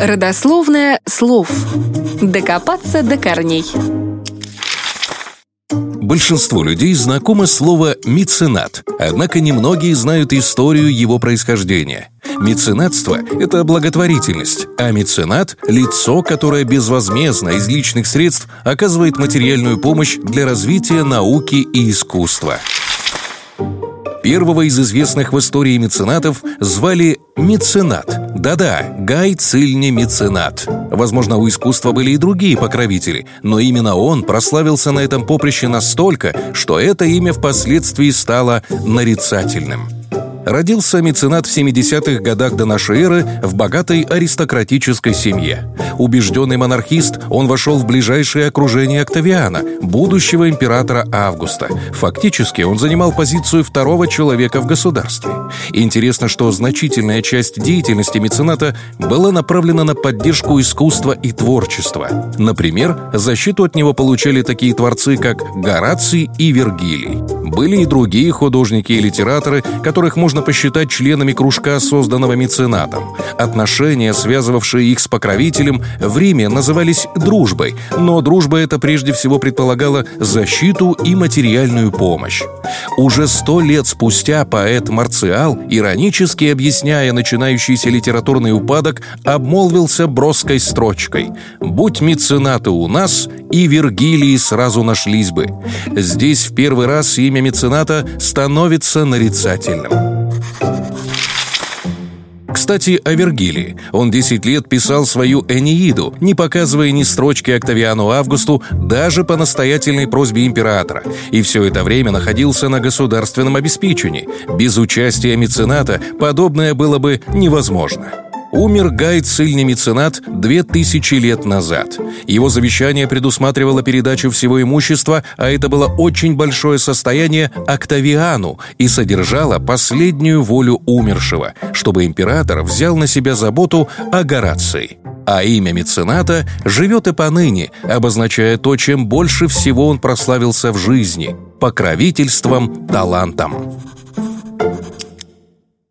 Родословное слов. Докопаться до корней. Большинство людей знакомо слово «меценат», однако немногие знают историю его происхождения. Меценатство – это благотворительность, а меценат – лицо, которое безвозмездно из личных средств оказывает материальную помощь для развития науки и искусства. Первого из известных в истории меценатов звали Меценат. Да-да, Гай Цильни Меценат. Возможно, у искусства были и другие покровители, но именно он прославился на этом поприще настолько, что это имя впоследствии стало нарицательным – Родился меценат в 70-х годах до нашей эры в богатой аристократической семье. Убежденный монархист, он вошел в ближайшее окружение Октавиана, будущего императора Августа. Фактически он занимал позицию второго человека в государстве. Интересно, что значительная часть деятельности мецената была направлена на поддержку искусства и творчества. Например, защиту от него получали такие творцы, как Гораций и Вергилий. Были и другие художники и литераторы, которых можно можно посчитать членами кружка, созданного меценатом. Отношения, связывавшие их с покровителем, в Риме назывались дружбой, но дружба эта прежде всего предполагала защиту и материальную помощь. Уже сто лет спустя поэт Марциал, иронически объясняя начинающийся литературный упадок, обмолвился броской строчкой «Будь меценаты у нас, и Вергилии сразу нашлись бы». Здесь в первый раз имя мецената становится нарицательным. Кстати, о Вергилии. Он 10 лет писал свою «Энеиду», не показывая ни строчки Октавиану Августу даже по настоятельной просьбе императора. И все это время находился на государственном обеспечении. Без участия мецената подобное было бы невозможно. Умер Гай Цильный меценат две тысячи лет назад. Его завещание предусматривало передачу всего имущества, а это было очень большое состояние Октавиану и содержало последнюю волю умершего, чтобы император взял на себя заботу о Горации. А имя мецената живет и поныне, обозначая то, чем больше всего он прославился в жизни – покровительством талантом.